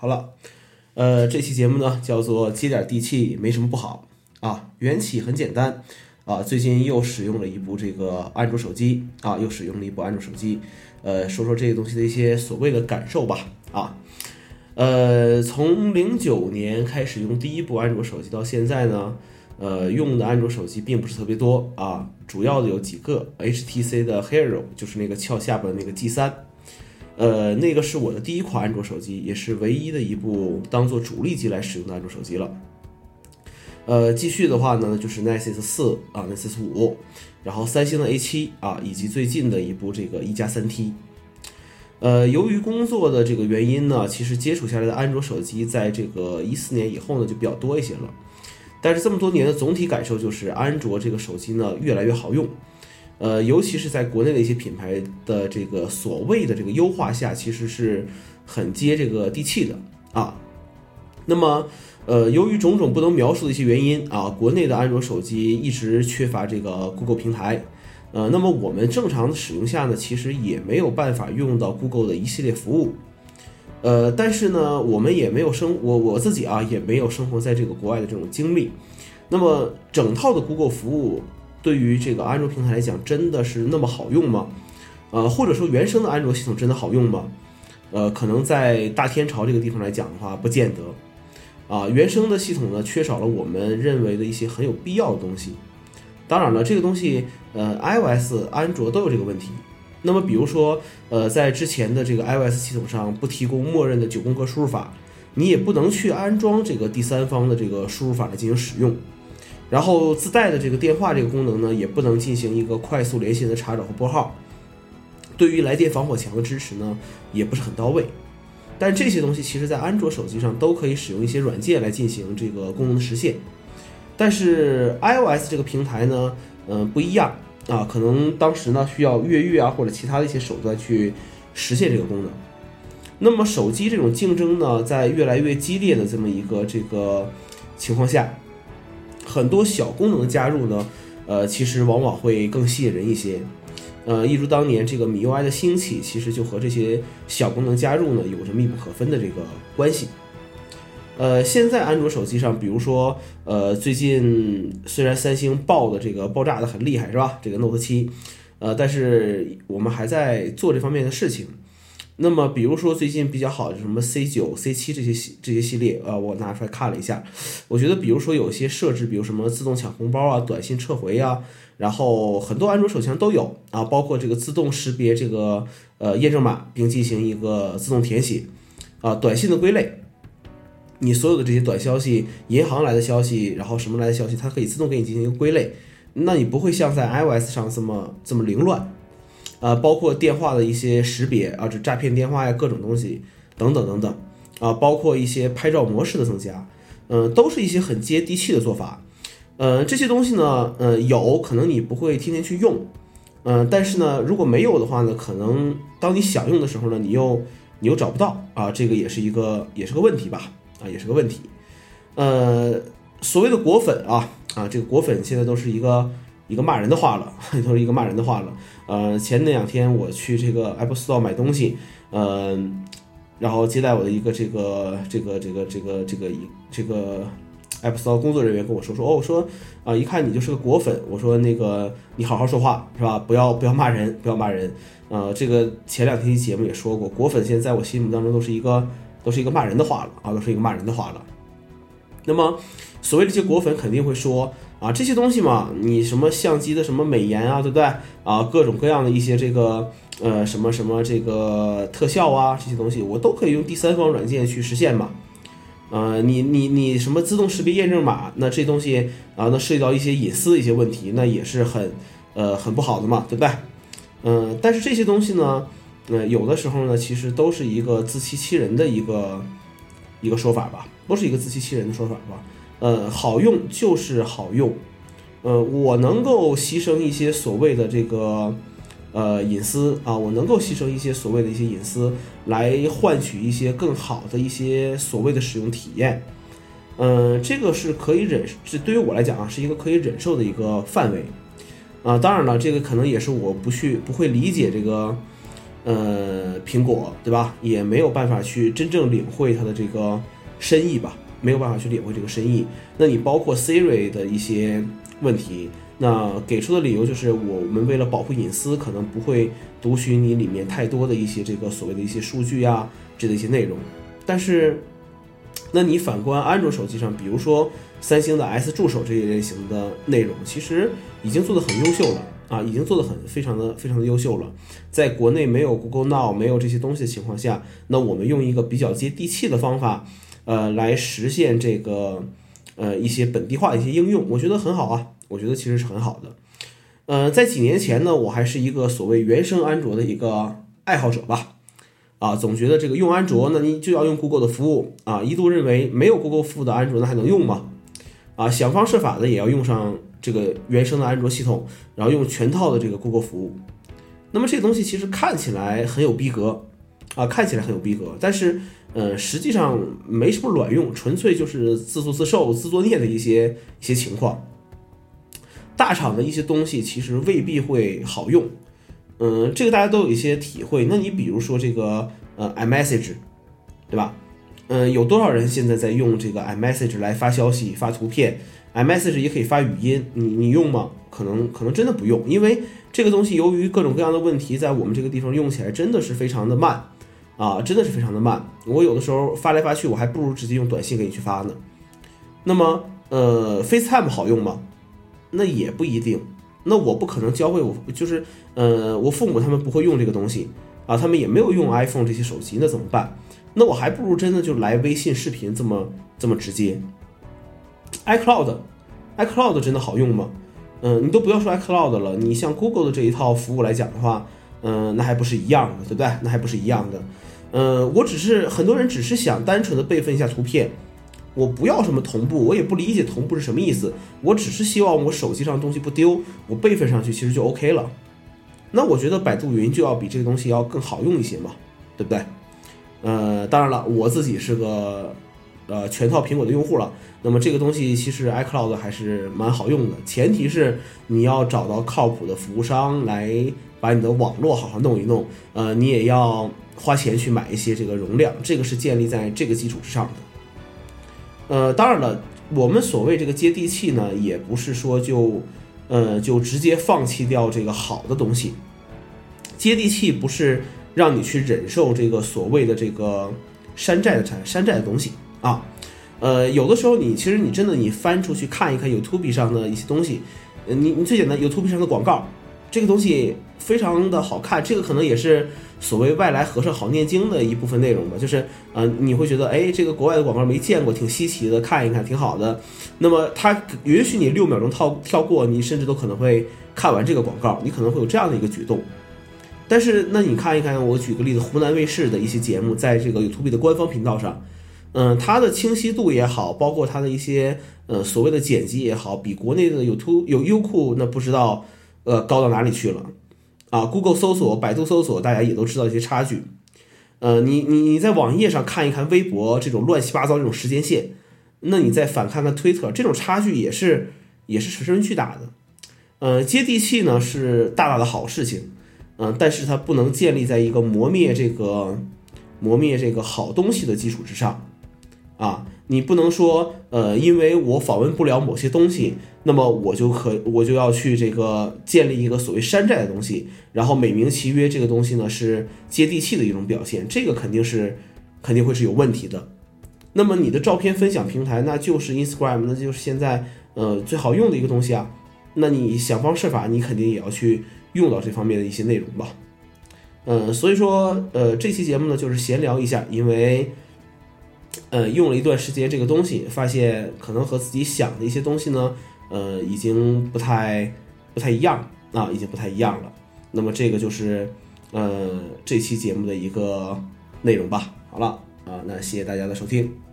好了，呃，这期节目呢叫做接点地气，没什么不好啊。缘起很简单啊，最近又使用了一部这个安卓手机啊，又使用了一部安卓手机，呃，说说这个东西的一些所谓的感受吧啊。呃，从零九年开始用第一部安卓手机到现在呢，呃，用的安卓手机并不是特别多啊，主要的有几个，HTC 的 Hero 就是那个翘下巴的那个 G 三。呃，那个是我的第一款安卓手机，也是唯一的一部当做主力机来使用的安卓手机了。呃，继续的话呢，就是 Nexus 四啊，Nexus 五，然后三星的 A 七啊，以及最近的一部这个一加三 T。呃，由于工作的这个原因呢，其实接触下来的安卓手机，在这个一四年以后呢，就比较多一些了。但是这么多年的总体感受就是，安卓这个手机呢，越来越好用。呃，尤其是在国内的一些品牌的这个所谓的这个优化下，其实是很接这个地气的啊。那么，呃，由于种种不能描述的一些原因啊，国内的安卓手机一直缺乏这个 Google 平台。呃，那么我们正常的使用下呢，其实也没有办法用到 Google 的一系列服务。呃，但是呢，我们也没有生我我自己啊，也没有生活在这个国外的这种经历。那么，整套的 Google 服务。对于这个安卓平台来讲，真的是那么好用吗？呃，或者说原生的安卓系统真的好用吗？呃，可能在大天朝这个地方来讲的话，不见得。啊，原生的系统呢，缺少了我们认为的一些很有必要的东西。当然了，这个东西，呃，iOS、安卓都有这个问题。那么，比如说，呃，在之前的这个 iOS 系统上不提供默认的九宫格输入法，你也不能去安装这个第三方的这个输入法来进行使用。然后自带的这个电话这个功能呢，也不能进行一个快速连线的查找和拨号。对于来电防火墙的支持呢，也不是很到位。但这些东西其实，在安卓手机上都可以使用一些软件来进行这个功能的实现。但是 iOS 这个平台呢，嗯，不一样啊，可能当时呢需要越狱啊或者其他的一些手段去实现这个功能。那么手机这种竞争呢，在越来越激烈的这么一个这个情况下。很多小功能的加入呢，呃，其实往往会更吸引人一些，呃，一如当年这个米 UI 的兴起，其实就和这些小功能加入呢有着密不可分的这个关系。呃，现在安卓手机上，比如说，呃，最近虽然三星爆的这个爆炸的很厉害，是吧？这个 Note 七，呃，但是我们还在做这方面的事情。那么，比如说最近比较好的什么 C 九、C 七这些系这些系列啊，我拿出来看了一下，我觉得，比如说有些设置，比如什么自动抢红包啊、短信撤回啊，然后很多安卓手机上都有啊，包括这个自动识别这个呃验证码，并进行一个自动填写啊，短信的归类，你所有的这些短消息、银行来的消息，然后什么来的消息，它可以自动给你进行一个归类，那你不会像在 iOS 上这么这么凌乱。呃，包括电话的一些识别啊，这诈骗电话呀，各种东西等等等等啊，包括一些拍照模式的增加，嗯，都是一些很接地气的做法。呃，这些东西呢，呃，有可能你不会天天去用，嗯，但是呢，如果没有的话呢，可能当你想用的时候呢，你又你又找不到啊，这个也是一个也是个问题吧，啊，也是个问题。呃，所谓的果粉啊，啊，这个果粉现在都是一个。一个骂人的话了，都是一个骂人的话了。呃，前那两天我去这个 Apple Store 买东西，嗯，然后接待我的一个这个这个这个这个这个一这个 Apple Store 工作人员跟我说说，哦，我说啊，一看你就是个果粉，我说那个你好好说话是吧？不要不要骂人，不要骂人。呃，这个前两天节目也说过，果粉现在在我心目当中都是一个都是一个骂人的话了啊，都是一个骂人的话了。那么所谓这些果粉肯定会说。啊，这些东西嘛，你什么相机的什么美颜啊，对不对？啊，各种各样的一些这个呃什么什么这个特效啊，这些东西我都可以用第三方软件去实现嘛。呃，你你你什么自动识别验证码，那这东西啊，那涉及到一些隐私的一些问题，那也是很呃很不好的嘛，对不对？嗯，但是这些东西呢，呃，有的时候呢，其实都是一个自欺欺人的一个一个说法吧，都是一个自欺欺人的说法吧。呃，好用就是好用，呃，我能够牺牲一些所谓的这个呃隐私啊，我能够牺牲一些所谓的一些隐私，来换取一些更好的一些所谓的使用体验，嗯，这个是可以忍，这对于我来讲啊，是一个可以忍受的一个范围，啊，当然了，这个可能也是我不去不会理解这个呃，苹果对吧？也没有办法去真正领会它的这个深意吧，没有办法去领会这个深意。那你包括 Siri 的一些问题，那给出的理由就是我们为了保护隐私，可能不会读取你里面太多的一些这个所谓的一些数据啊，这的一些内容。但是，那你反观安卓手机上，比如说三星的 S 助手这一类型的内容，其实已经做得很优秀了。啊，已经做得很非常的非常的优秀了。在国内没有 Google Now 没有这些东西的情况下，那我们用一个比较接地气的方法，呃，来实现这个呃一些本地化的一些应用，我觉得很好啊。我觉得其实是很好的。呃，在几年前呢，我还是一个所谓原生安卓的一个爱好者吧。啊，总觉得这个用安卓，那你就要用 Google 的服务啊。一度认为没有 Google 服务的安卓，那还能用吗？啊，想方设法的也要用上。这个原生的安卓系统，然后用全套的这个 Google 服务，那么这东西其实看起来很有逼格啊，看起来很有逼格，但是呃，实际上没什么卵用，纯粹就是自作自受、自作孽的一些一些情况。大厂的一些东西其实未必会好用，嗯，这个大家都有一些体会。那你比如说这个呃 iMessage，对吧？嗯，有多少人现在在用这个 iMessage 来发消息、发图片？iMessage 也可以发语音，你你用吗？可能可能真的不用，因为这个东西由于各种各样的问题，在我们这个地方用起来真的是非常的慢啊，真的是非常的慢。我有的时候发来发去，我还不如直接用短信给你去发呢。那么，呃，FaceTime 好用吗？那也不一定。那我不可能教会我，就是呃，我父母他们不会用这个东西啊，他们也没有用 iPhone 这些手机，那怎么办？那我还不如真的就来微信视频这么这么直接。iCloud，iCloud 真的好用吗？嗯，你都不要说 iCloud 了，你像 Google 的这一套服务来讲的话，嗯，那还不是一样的，对不对？那还不是一样的。嗯，我只是很多人只是想单纯的备份一下图片，我不要什么同步，我也不理解同步是什么意思，我只是希望我手机上的东西不丢，我备份上去其实就 OK 了。那我觉得百度云就要比这个东西要更好用一些嘛，对不对？呃，当然了，我自己是个。呃，全套苹果的用户了，那么这个东西其实 iCloud 还是蛮好用的，前提是你要找到靠谱的服务商来把你的网络好好弄一弄，呃，你也要花钱去买一些这个容量，这个是建立在这个基础之上的。呃，当然了，我们所谓这个接地气呢，也不是说就呃就直接放弃掉这个好的东西，接地气不是让你去忍受这个所谓的这个山寨的产山寨的东西。啊，呃，有的时候你其实你真的你翻出去看一看 YouTube 上的一些东西，你你最简单 YouTube 上的广告，这个东西非常的好看，这个可能也是所谓外来和尚好念经的一部分内容吧，就是呃，你会觉得哎，这个国外的广告没见过，挺稀奇的，看一看挺好的，那么它允许你六秒钟跳跳过，你甚至都可能会看完这个广告，你可能会有这样的一个举动。但是那你看一看，我举个例子，湖南卫视的一些节目，在这个 YouTube 的官方频道上。嗯，它的清晰度也好，包括它的一些呃所谓的剪辑也好，比国内的有图有优酷那不知道呃高到哪里去了啊。Google 搜索、百度搜索，大家也都知道一些差距。呃，你你你在网页上看一看微博这种乱七八糟这种时间线，那你再反看看推特，这种差距也是也是十分巨大的。呃，接地气呢是大大的好事情，嗯，但是它不能建立在一个磨灭这个磨灭这个好东西的基础之上。啊，你不能说，呃，因为我访问不了某些东西，那么我就可我就要去这个建立一个所谓山寨的东西，然后美名其曰这个东西呢是接地气的一种表现，这个肯定是肯定会是有问题的。那么你的照片分享平台那就是 Instagram，那就是现在呃最好用的一个东西啊，那你想方设法，你肯定也要去用到这方面的一些内容吧。嗯，所以说，呃，这期节目呢就是闲聊一下，因为。呃，用了一段时间这个东西，发现可能和自己想的一些东西呢，呃，已经不太不太一样啊，已经不太一样了。那么这个就是呃这期节目的一个内容吧。好了啊，那谢谢大家的收听。